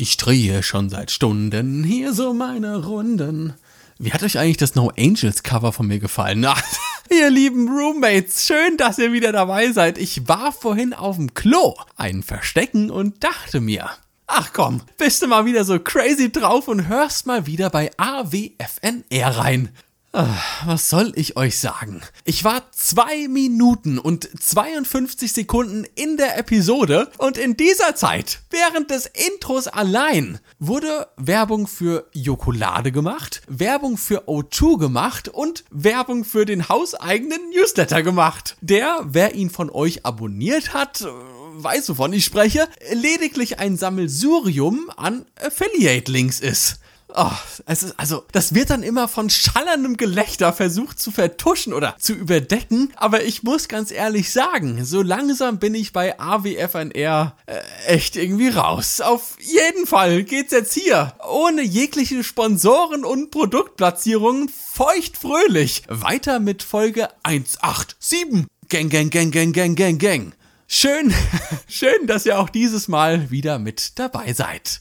Ich drehe schon seit Stunden hier so meine Runden. Wie hat euch eigentlich das No Angels Cover von mir gefallen? Na, ihr lieben Roommates, schön, dass ihr wieder dabei seid. Ich war vorhin auf dem Klo, ein Verstecken und dachte mir, ach komm, bist du mal wieder so crazy drauf und hörst mal wieder bei AWFNR rein. Ah, was soll ich euch sagen? Ich war zwei Minuten und 52 Sekunden in der Episode und in dieser Zeit, während des Intros allein, wurde Werbung für Jokolade gemacht, Werbung für O2 gemacht und Werbung für den hauseigenen Newsletter gemacht. Der, wer ihn von euch abonniert hat, weiß, wovon ich spreche, lediglich ein Sammelsurium an Affiliate-Links ist. Oh, es ist, also, das wird dann immer von schallerndem Gelächter versucht zu vertuschen oder zu überdecken, aber ich muss ganz ehrlich sagen, so langsam bin ich bei AWFNR äh, echt irgendwie raus. Auf jeden Fall geht's jetzt hier, ohne jegliche Sponsoren und Produktplatzierungen, feuchtfröhlich, weiter mit Folge 187. Gang, gang, gang, gang, gang, gang, gang. Schön, schön, dass ihr auch dieses Mal wieder mit dabei seid.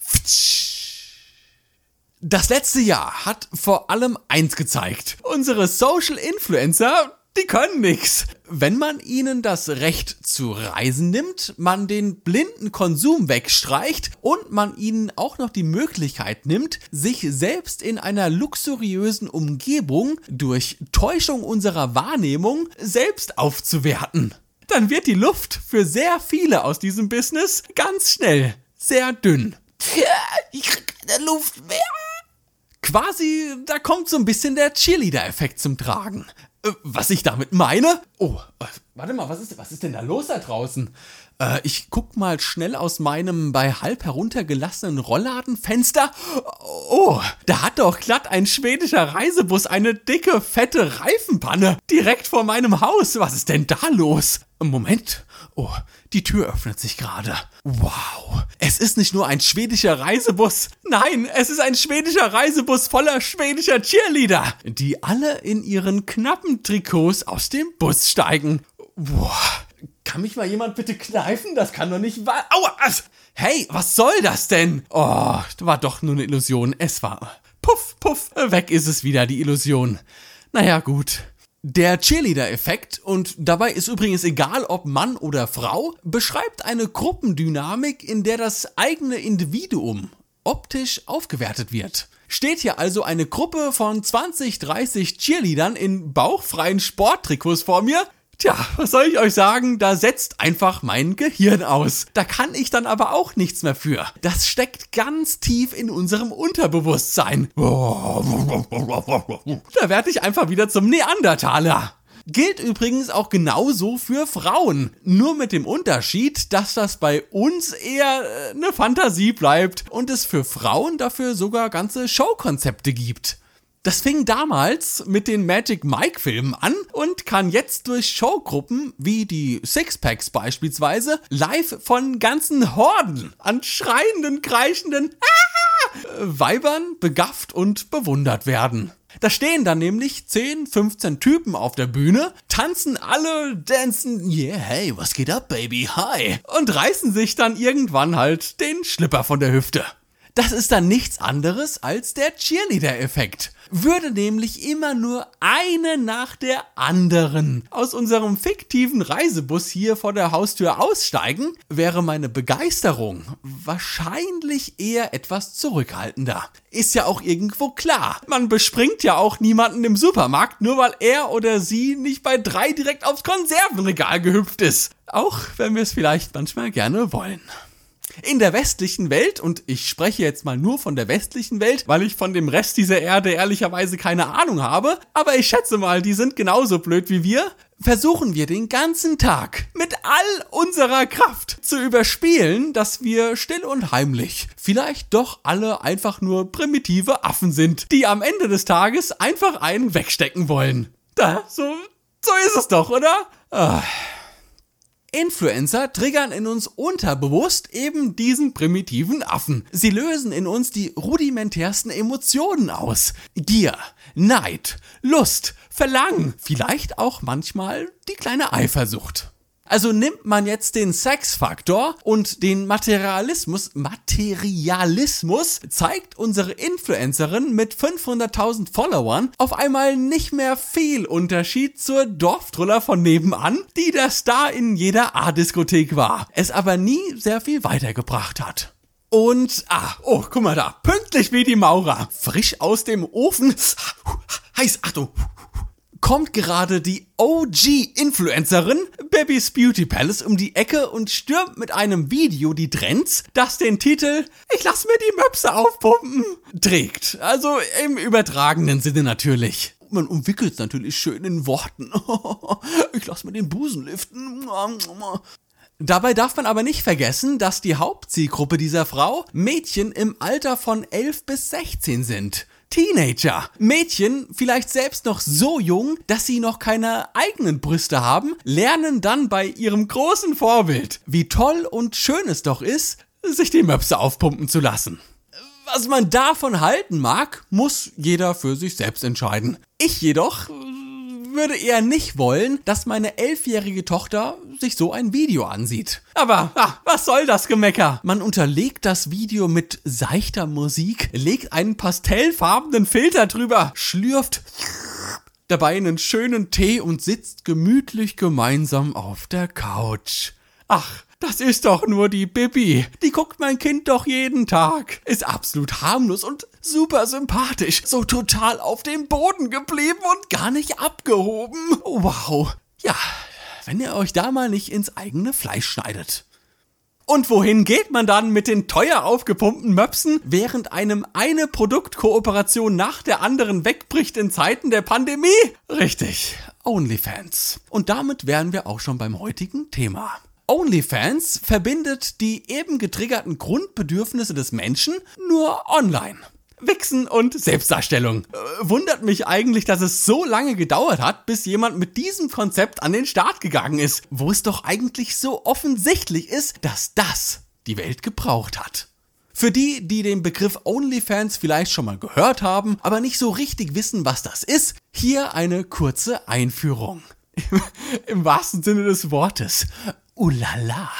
Pftsch. Das letzte Jahr hat vor allem eins gezeigt. Unsere Social Influencer, die können nix. Wenn man ihnen das Recht zu reisen nimmt, man den blinden Konsum wegstreicht und man ihnen auch noch die Möglichkeit nimmt, sich selbst in einer luxuriösen Umgebung durch Täuschung unserer Wahrnehmung selbst aufzuwerten, dann wird die Luft für sehr viele aus diesem Business ganz schnell sehr dünn. Ich krieg keine Luft mehr quasi, da kommt so ein bisschen der Cheerleader-Effekt zum Tragen. Äh, was ich damit meine? Oh, äh, warte mal, was ist, was ist denn da los da draußen? Äh, ich guck mal schnell aus meinem bei halb heruntergelassenen Rollladenfenster. Oh, da hat doch glatt ein schwedischer Reisebus eine dicke, fette Reifenpanne direkt vor meinem Haus. Was ist denn da los? Moment. Oh, die Tür öffnet sich gerade. Wow. Es ist nicht nur ein schwedischer Reisebus. Nein, es ist ein schwedischer Reisebus voller schwedischer Cheerleader, die alle in ihren knappen Trikots aus dem Bus steigen. Boah. Kann mich mal jemand bitte kneifen? Das kann doch nicht wahr. Aua! Hey, was soll das denn? Oh, war doch nur eine Illusion. Es war. Puff, puff, weg ist es wieder, die Illusion. Naja, gut. Der Cheerleader-Effekt, und dabei ist übrigens egal ob Mann oder Frau, beschreibt eine Gruppendynamik, in der das eigene Individuum optisch aufgewertet wird. Steht hier also eine Gruppe von 20, 30 Cheerleadern in bauchfreien Sporttrikots vor mir, Tja, was soll ich euch sagen? Da setzt einfach mein Gehirn aus. Da kann ich dann aber auch nichts mehr für. Das steckt ganz tief in unserem Unterbewusstsein. Da werde ich einfach wieder zum Neandertaler. Gilt übrigens auch genauso für Frauen. Nur mit dem Unterschied, dass das bei uns eher äh, eine Fantasie bleibt und es für Frauen dafür sogar ganze Showkonzepte gibt. Das fing damals mit den Magic Mike Filmen an und kann jetzt durch Showgruppen wie die Sixpacks beispielsweise live von ganzen Horden an schreienden, kreischenden! Weibern begafft und bewundert werden. Da stehen dann nämlich 10, 15 Typen auf der Bühne, tanzen alle, dancen, yeah, hey, was geht ab, Baby, hi, und reißen sich dann irgendwann halt den Schlipper von der Hüfte. Das ist dann nichts anderes als der Cheerleader-Effekt. Würde nämlich immer nur eine nach der anderen aus unserem fiktiven Reisebus hier vor der Haustür aussteigen, wäre meine Begeisterung wahrscheinlich eher etwas zurückhaltender. Ist ja auch irgendwo klar. Man bespringt ja auch niemanden im Supermarkt, nur weil er oder sie nicht bei drei direkt aufs Konservenregal gehüpft ist. Auch wenn wir es vielleicht manchmal gerne wollen. In der westlichen Welt, und ich spreche jetzt mal nur von der westlichen Welt, weil ich von dem Rest dieser Erde ehrlicherweise keine Ahnung habe, aber ich schätze mal, die sind genauso blöd wie wir, versuchen wir den ganzen Tag mit all unserer Kraft zu überspielen, dass wir still und heimlich vielleicht doch alle einfach nur primitive Affen sind, die am Ende des Tages einfach einen wegstecken wollen. Da, so, so ist es doch, oder? Ah. Influencer triggern in uns unterbewusst eben diesen primitiven Affen. Sie lösen in uns die rudimentärsten Emotionen aus. Gier, Neid, Lust, Verlangen, vielleicht auch manchmal die kleine Eifersucht. Also nimmt man jetzt den Sexfaktor und den Materialismus, Materialismus zeigt unsere Influencerin mit 500.000 Followern auf einmal nicht mehr viel Unterschied zur Dorftruller von nebenan, die der Star in jeder A-Diskothek war, es aber nie sehr viel weitergebracht hat. Und, ah, oh, guck mal da, pünktlich wie die Maurer, frisch aus dem Ofen, heiß, Achtung, kommt gerade die OG-Influencerin Baby's Beauty Palace um die Ecke und stürmt mit einem Video die Trends, das den Titel Ich lass mir die Möpse aufpumpen trägt. Also im übertragenen Sinne natürlich. Man umwickelt es natürlich schön in Worten. ich lass mir den Busen liften. Dabei darf man aber nicht vergessen, dass die Hauptzielgruppe dieser Frau Mädchen im Alter von 11 bis 16 sind. Teenager. Mädchen, vielleicht selbst noch so jung, dass sie noch keine eigenen Brüste haben, lernen dann bei ihrem großen Vorbild, wie toll und schön es doch ist, sich die Möpse aufpumpen zu lassen. Was man davon halten mag, muss jeder für sich selbst entscheiden. Ich jedoch würde eher nicht wollen, dass meine elfjährige Tochter sich so ein Video ansieht. Aber ah, was soll das Gemecker? Man unterlegt das Video mit seichter Musik, legt einen pastellfarbenen Filter drüber, schlürft dabei einen schönen Tee und sitzt gemütlich gemeinsam auf der Couch. Ach, das ist doch nur die Bibi. Die guckt mein Kind doch jeden Tag. Ist absolut harmlos und super sympathisch. So total auf dem Boden geblieben und gar nicht abgehoben. Wow. Ja, wenn ihr euch da mal nicht ins eigene Fleisch schneidet. Und wohin geht man dann mit den teuer aufgepumpten Möpsen, während einem eine Produktkooperation nach der anderen wegbricht in Zeiten der Pandemie? Richtig, OnlyFans. Und damit wären wir auch schon beim heutigen Thema. OnlyFans verbindet die eben getriggerten Grundbedürfnisse des Menschen nur online. Wichsen und Selbstdarstellung. Äh, wundert mich eigentlich, dass es so lange gedauert hat, bis jemand mit diesem Konzept an den Start gegangen ist, wo es doch eigentlich so offensichtlich ist, dass das die Welt gebraucht hat. Für die, die den Begriff OnlyFans vielleicht schon mal gehört haben, aber nicht so richtig wissen, was das ist, hier eine kurze Einführung. Im wahrsten Sinne des Wortes. Ulala.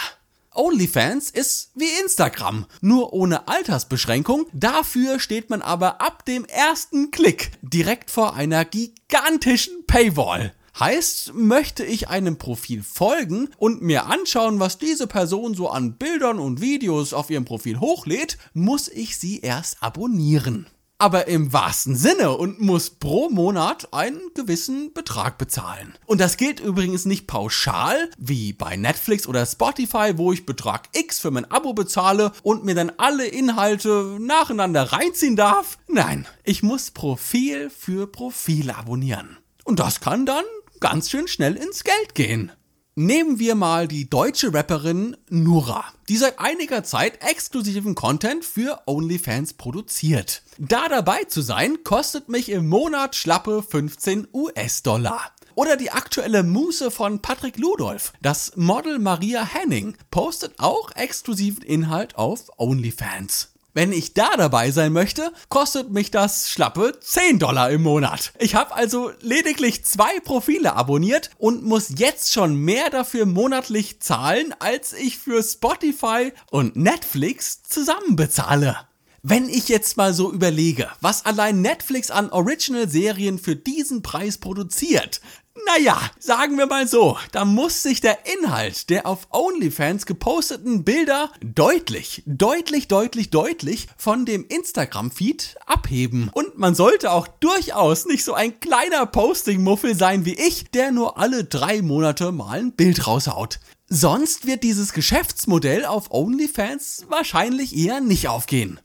OnlyFans ist wie Instagram, nur ohne Altersbeschränkung. Dafür steht man aber ab dem ersten Klick direkt vor einer gigantischen Paywall. Heißt, möchte ich einem Profil folgen und mir anschauen, was diese Person so an Bildern und Videos auf ihrem Profil hochlädt, muss ich sie erst abonnieren aber im wahrsten Sinne und muss pro Monat einen gewissen Betrag bezahlen. Und das gilt übrigens nicht pauschal, wie bei Netflix oder Spotify, wo ich Betrag X für mein Abo bezahle und mir dann alle Inhalte nacheinander reinziehen darf. Nein, ich muss Profil für Profil abonnieren. Und das kann dann ganz schön schnell ins Geld gehen. Nehmen wir mal die deutsche Rapperin Nura, die seit einiger Zeit exklusiven Content für OnlyFans produziert. Da dabei zu sein, kostet mich im Monat schlappe 15 US-Dollar. Oder die aktuelle Muße von Patrick Ludolf. Das Model Maria Henning postet auch exklusiven Inhalt auf OnlyFans. Wenn ich da dabei sein möchte, kostet mich das schlappe 10 Dollar im Monat. Ich habe also lediglich zwei Profile abonniert und muss jetzt schon mehr dafür monatlich zahlen, als ich für Spotify und Netflix zusammen bezahle. Wenn ich jetzt mal so überlege, was allein Netflix an Original-Serien für diesen Preis produziert, naja, sagen wir mal so, da muss sich der Inhalt der auf OnlyFans geposteten Bilder deutlich, deutlich, deutlich, deutlich von dem Instagram-Feed abheben. Und man sollte auch durchaus nicht so ein kleiner Posting-Muffel sein wie ich, der nur alle drei Monate mal ein Bild raushaut. Sonst wird dieses Geschäftsmodell auf OnlyFans wahrscheinlich eher nicht aufgehen.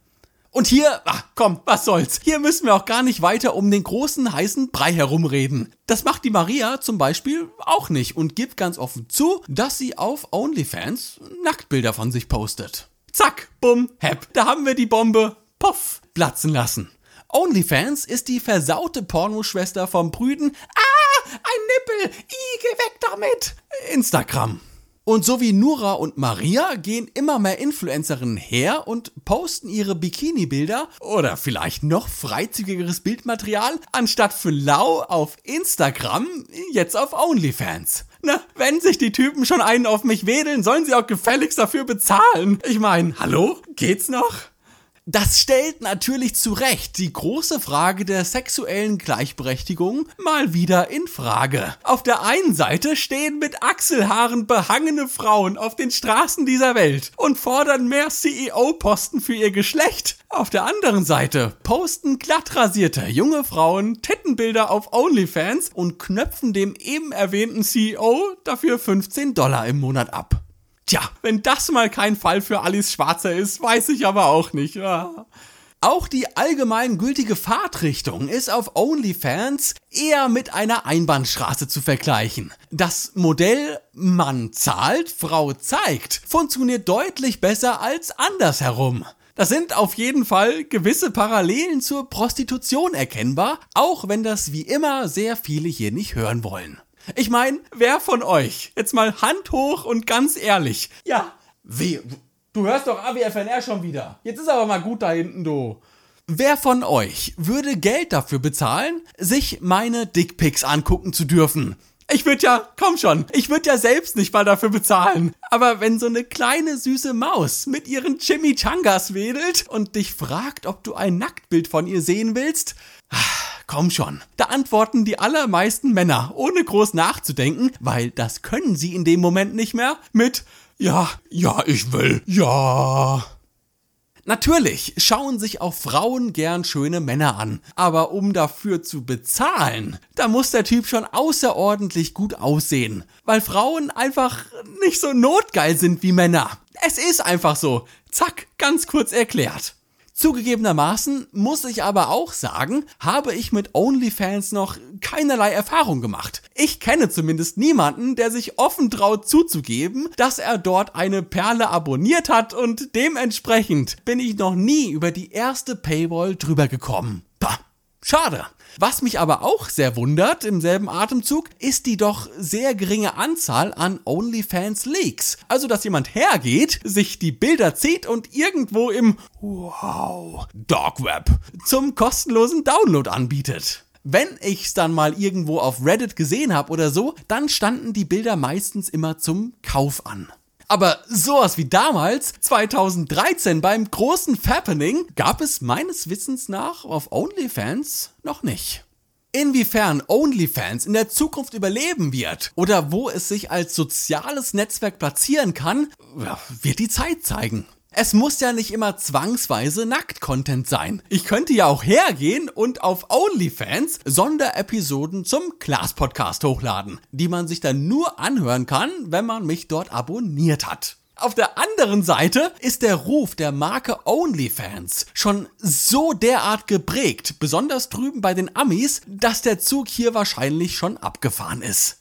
Und hier, ach komm, was soll's. Hier müssen wir auch gar nicht weiter um den großen heißen Brei herumreden. Das macht die Maria zum Beispiel auch nicht und gibt ganz offen zu, dass sie auf OnlyFans Nacktbilder von sich postet. Zack, bumm, hepp, da haben wir die Bombe, puff, platzen lassen. OnlyFans ist die versaute Pornoschwester vom Brüden. Ah, ein Nippel, i, geh weg damit. Instagram. Und so wie Nura und Maria gehen immer mehr Influencerinnen her und posten ihre Bikini-Bilder oder vielleicht noch freizügigeres Bildmaterial anstatt für lau auf Instagram jetzt auf OnlyFans. Na, wenn sich die Typen schon einen auf mich wedeln, sollen sie auch gefälligst dafür bezahlen. Ich meine, hallo? Geht's noch? Das stellt natürlich zu Recht die große Frage der sexuellen Gleichberechtigung mal wieder in Frage. Auf der einen Seite stehen mit Achselhaaren behangene Frauen auf den Straßen dieser Welt und fordern mehr CEO-Posten für ihr Geschlecht. Auf der anderen Seite posten glattrasierte junge Frauen Tittenbilder auf OnlyFans und knöpfen dem eben erwähnten CEO dafür 15 Dollar im Monat ab. Tja, wenn das mal kein Fall für Alice Schwarzer ist, weiß ich aber auch nicht. Ja. Auch die allgemein gültige Fahrtrichtung ist auf OnlyFans eher mit einer Einbahnstraße zu vergleichen. Das Modell Mann zahlt, Frau zeigt funktioniert deutlich besser als andersherum. Das sind auf jeden Fall gewisse Parallelen zur Prostitution erkennbar, auch wenn das wie immer sehr viele hier nicht hören wollen. Ich meine, wer von euch, jetzt mal Hand hoch und ganz ehrlich, ja, wie, du hörst doch AWFNR schon wieder. Jetzt ist aber mal gut da hinten, du. Wer von euch würde Geld dafür bezahlen, sich meine Dickpics angucken zu dürfen? Ich würde ja, komm schon, ich würde ja selbst nicht mal dafür bezahlen. Aber wenn so eine kleine süße Maus mit ihren Chimichangas wedelt und dich fragt, ob du ein Nacktbild von ihr sehen willst, Komm schon. Da antworten die allermeisten Männer, ohne groß nachzudenken, weil das können sie in dem Moment nicht mehr, mit Ja, ja, ich will, ja. Natürlich schauen sich auch Frauen gern schöne Männer an, aber um dafür zu bezahlen, da muss der Typ schon außerordentlich gut aussehen, weil Frauen einfach nicht so notgeil sind wie Männer. Es ist einfach so. Zack, ganz kurz erklärt. Zugegebenermaßen muss ich aber auch sagen, habe ich mit OnlyFans noch keinerlei Erfahrung gemacht. Ich kenne zumindest niemanden, der sich offen traut zuzugeben, dass er dort eine Perle abonniert hat und dementsprechend bin ich noch nie über die erste Paywall drüber gekommen. Schade. Was mich aber auch sehr wundert im selben Atemzug, ist die doch sehr geringe Anzahl an OnlyFans Leaks. Also, dass jemand hergeht, sich die Bilder zieht und irgendwo im Wow Dark Web zum kostenlosen Download anbietet wenn ich's dann mal irgendwo auf Reddit gesehen habe oder so, dann standen die Bilder meistens immer zum Kauf an. Aber sowas wie damals, 2013 beim großen Fappening, gab es meines Wissens nach auf OnlyFans noch nicht. Inwiefern OnlyFans in der Zukunft überleben wird oder wo es sich als soziales Netzwerk platzieren kann, wird die Zeit zeigen. Es muss ja nicht immer zwangsweise Nackt-Content sein. Ich könnte ja auch hergehen und auf OnlyFans Sonderepisoden zum Class-Podcast hochladen, die man sich dann nur anhören kann, wenn man mich dort abonniert hat. Auf der anderen Seite ist der Ruf der Marke OnlyFans schon so derart geprägt, besonders drüben bei den Amis, dass der Zug hier wahrscheinlich schon abgefahren ist.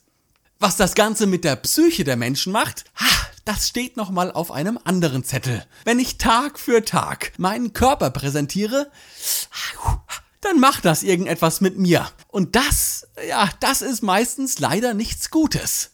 Was das Ganze mit der Psyche der Menschen macht, ha, das steht nochmal auf einem anderen Zettel. Wenn ich Tag für Tag meinen Körper präsentiere, dann macht das irgendetwas mit mir. Und das, ja, das ist meistens leider nichts Gutes.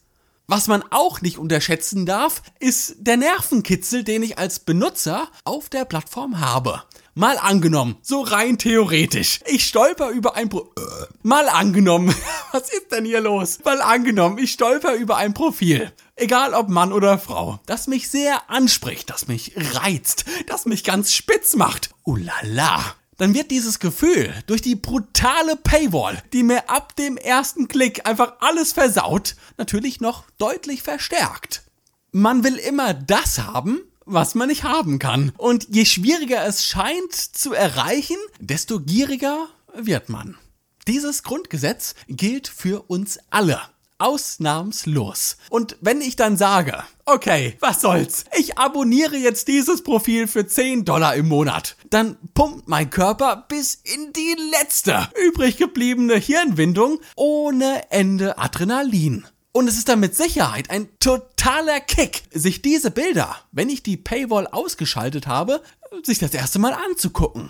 Was man auch nicht unterschätzen darf, ist der Nervenkitzel, den ich als Benutzer auf der Plattform habe. Mal angenommen, so rein theoretisch. Ich stolper über ein Pro äh, Mal angenommen. Was ist denn hier los? Mal angenommen, ich stolper über ein Profil. Egal ob Mann oder Frau, das mich sehr anspricht, das mich reizt, das mich ganz spitz macht. Ulala dann wird dieses Gefühl durch die brutale Paywall, die mir ab dem ersten Klick einfach alles versaut, natürlich noch deutlich verstärkt. Man will immer das haben, was man nicht haben kann. Und je schwieriger es scheint zu erreichen, desto gieriger wird man. Dieses Grundgesetz gilt für uns alle. Ausnahmslos. Und wenn ich dann sage, okay, was soll's, ich abonniere jetzt dieses Profil für 10 Dollar im Monat, dann pumpt mein Körper bis in die letzte übrig gebliebene Hirnwindung ohne Ende Adrenalin. Und es ist dann mit Sicherheit ein totaler Kick, sich diese Bilder, wenn ich die Paywall ausgeschaltet habe, sich das erste Mal anzugucken.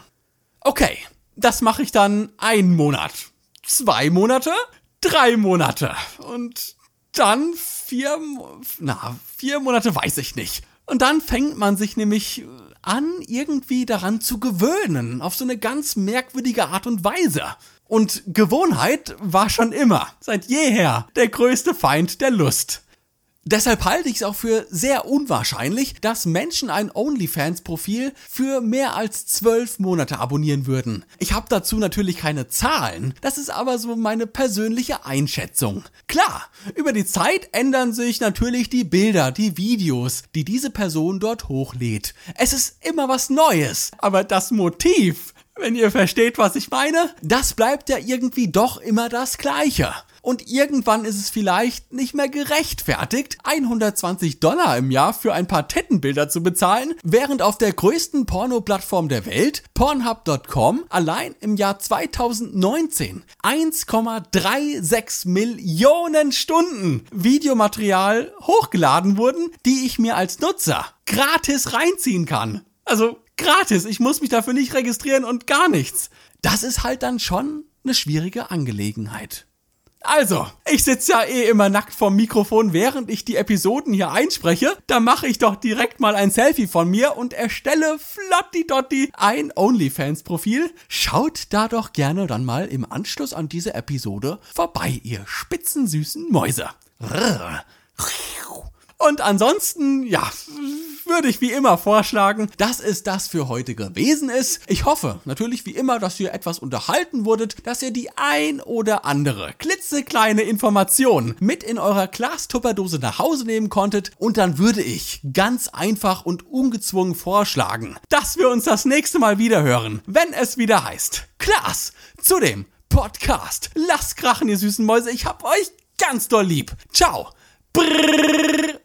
Okay, das mache ich dann einen Monat, zwei Monate, drei Monate und dann vier, na, vier Monate weiß ich nicht. Und dann fängt man sich nämlich an, irgendwie daran zu gewöhnen, auf so eine ganz merkwürdige Art und Weise. Und Gewohnheit war schon immer, seit jeher, der größte Feind der Lust. Deshalb halte ich es auch für sehr unwahrscheinlich, dass Menschen ein OnlyFans-Profil für mehr als zwölf Monate abonnieren würden. Ich habe dazu natürlich keine Zahlen, das ist aber so meine persönliche Einschätzung. Klar, über die Zeit ändern sich natürlich die Bilder, die Videos, die diese Person dort hochlädt. Es ist immer was Neues, aber das Motiv, wenn ihr versteht, was ich meine, das bleibt ja irgendwie doch immer das gleiche. Und irgendwann ist es vielleicht nicht mehr gerechtfertigt, 120 Dollar im Jahr für ein paar Tettenbilder zu bezahlen, während auf der größten Porno-Plattform der Welt, Pornhub.com, allein im Jahr 2019 1,36 Millionen Stunden Videomaterial hochgeladen wurden, die ich mir als Nutzer gratis reinziehen kann. Also gratis, ich muss mich dafür nicht registrieren und gar nichts. Das ist halt dann schon eine schwierige Angelegenheit. Also, ich sitze ja eh immer nackt vorm Mikrofon, während ich die Episoden hier einspreche. Da mache ich doch direkt mal ein Selfie von mir und erstelle flottidotti ein OnlyFans-Profil. Schaut da doch gerne dann mal im Anschluss an diese Episode vorbei, ihr spitzensüßen Mäuse. Und ansonsten, ja, würde ich wie immer vorschlagen, dass es das für heute gewesen ist. Ich hoffe natürlich wie immer, dass ihr etwas unterhalten wurdet, dass ihr die ein oder andere klitzekleine Information mit in eurer Glastupperdose nach Hause nehmen konntet und dann würde ich ganz einfach und ungezwungen vorschlagen, dass wir uns das nächste Mal wieder hören, wenn es wieder heißt Klaas zu dem Podcast. Lasst krachen, ihr süßen Mäuse, ich hab euch ganz doll lieb. Ciao. Brrr.